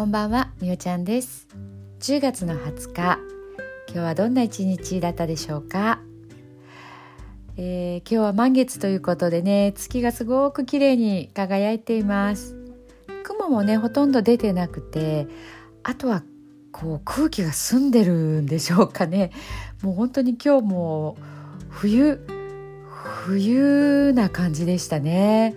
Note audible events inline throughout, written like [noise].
こんばんはみおちゃんです。10月の20日今日はどんな一日だったでしょうか、えー、今日は満月ということでね月がすごく綺麗に輝いています。雲もねほとんど出てなくてあとはこう空気が澄んでるんでしょうかね。もう本当に今日も冬冬な感じでしたね。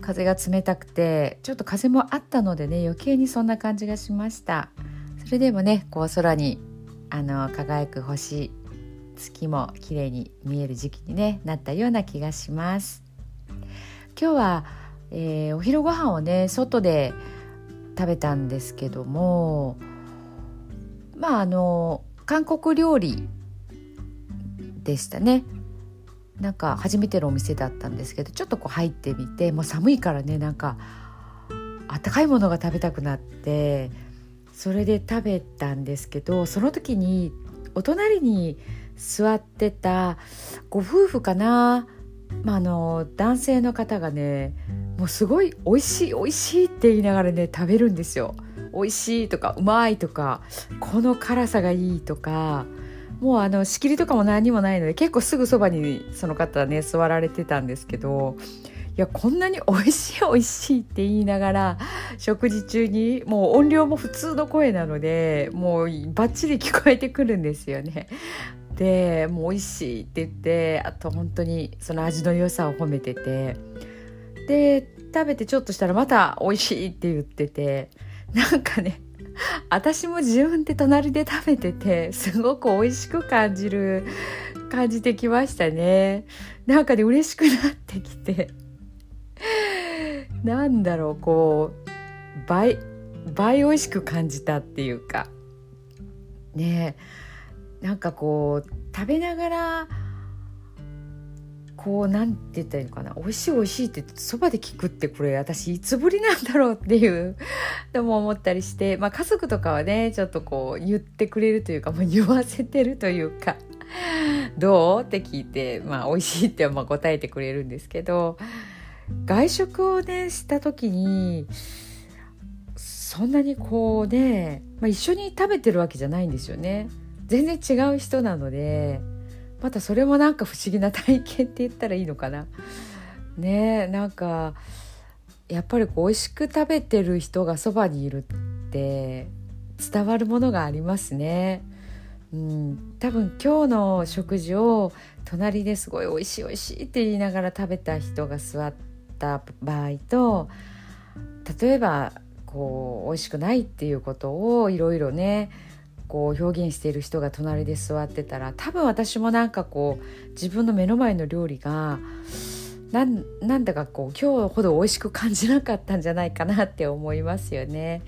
風が冷たくてちょっと風もあったのでね余計にそんな感じがしました。それでもねこう空にあの輝く星月も綺麗に見える時期に、ね、なったような気がします。今日は、えー、お昼ご飯をね外で食べたんですけどもまああの韓国料理でしたね。なんか初めてのお店だったんですけどちょっとこう入ってみてもう寒いからねなんかあったかいものが食べたくなってそれで食べたんですけどその時にお隣に座ってたご夫婦かな、まあ、あの男性の方がねもうすごい美味しい美味しいって言いながらね食べるんですよ。美味しいとかうまいとかこの辛さがいいとかもうあの仕切りとかも何もないので結構すぐそばにその方ね座られてたんですけどいやこんなに美味しい美味しいって言いながら食事中にもう音量も普通の声なのでもうバッチリ聞こえてくるんですよね。でもう美味しいって言ってあと本当にその味の良さを褒めててで食べてちょっとしたらまた美味しいって言っててなんかね [laughs] 私も自分で隣で食べててすごく美味しく感じる感じてきましたね。なんかね嬉しくなってきて。[laughs] なんだろうこう倍倍美味しく感じたっていうか。ねなんかこう食べながらこうなんて言ったらいいのかな美味しい美味しいってそばで聞くってこれ私いつぶりなんだろうっていう [laughs] でも思ったりして、まあ、家族とかはねちょっとこう言ってくれるというか、まあ、言わせてるというか [laughs] どう？って聞いて、まあ、美味しいってまあ答えてくれるんですけど外食をねした時にそんなにこうね、まあ、一緒に食べてるわけじゃないんですよね全然違う人なので。またそれもなんか不思議な体験って言ったらいいのかな。ねなんかやっぱりこう美味しく食べてる人がそばにいるって伝わるものがありますね。うん、多分今日の食事を隣ですごい美味しい美味しいって言いながら食べた人が座った場合と例えばこう美味しくないっていうことをいろいろねこう表現している人が隣で座ってたら多分私もなんかこう自分の目の前の料理がなんなんだかこう今日ほど美味しく感じなかったんじゃないかなって思いますよね。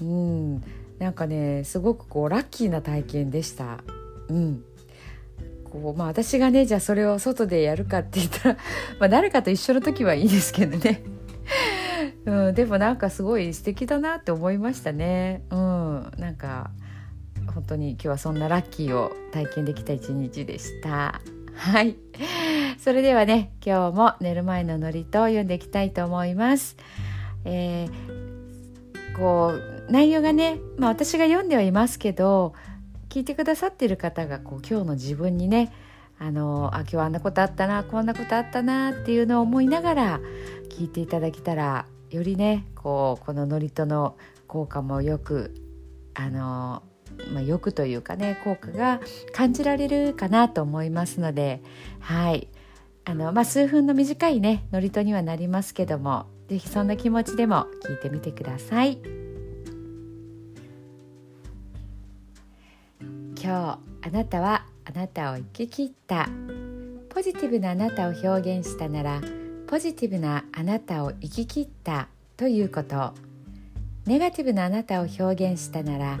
うんなんかねすごくこうラッキーな体験でした。うんこうまあ、私がねじゃあそれを外でやるかって言ったら、[laughs] まあ、誰かと一緒の時はいいですけどね、うん、でもなんかすごい素敵だなって思いましたね。うん、なんか本当に今日はそんなラッキーを体験できた一日でした。はい。それではね今日も寝る前のノリと読んでいきたいと思います、えー、こう内容がね、まあ、私が読んではいますけど聞いてくださってる方がこう今日の自分にねあのあ今日あんなことあったなこんなことあったなっていうのを思いながら聞いていただけたらよりねこうこのノリとの効果もよくあのまあ、欲というかね効果が感じられるかなと思いますのではい。あの、まあ、数分の短いね祝詞にはなりますけども是非そんな気持ちでも聞いてみてください。今日あなたはあなたを生き切った。ポジティブなあなたを表現したならポジティブなあなたを生き切ったということ。ネガティブなあなたを表現したなら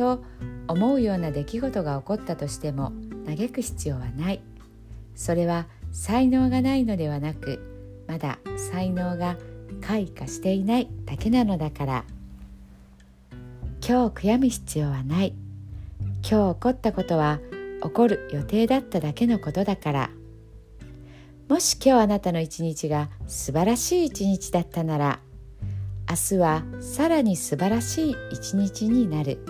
と思うような出来事が起こったとしても嘆く必要はない。それは才能がないのではなくまだ才能が開花していないだけなのだから。今日悔やむ必要はない。今日起こったことは起こる予定だっただけのことだから。もし今日あなたの一日が素晴らしい一日だったなら明日はさらに素晴らしい一日になる。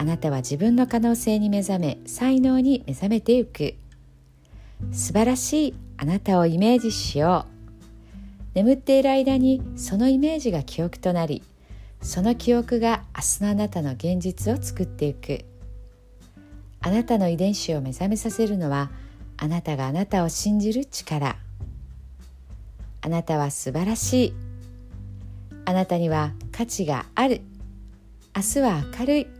あなたは自分の可能性に目覚め才能に目覚めていく。素晴らしいあなたをイメージしよう。眠っている間にそのイメージが記憶となりその記憶が明日のあなたの現実を作っていく。あなたの遺伝子を目覚めさせるのはあなたがあなたを信じる力。あなたは素晴らしい。あなたには価値がある。明日は明るい。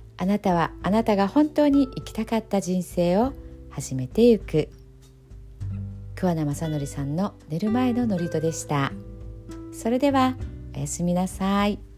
あなたはあなたが本当に生きたかった人生を始めてゆく桑名正則さんの寝る前の祝詞でしたそれではおやすみなさい。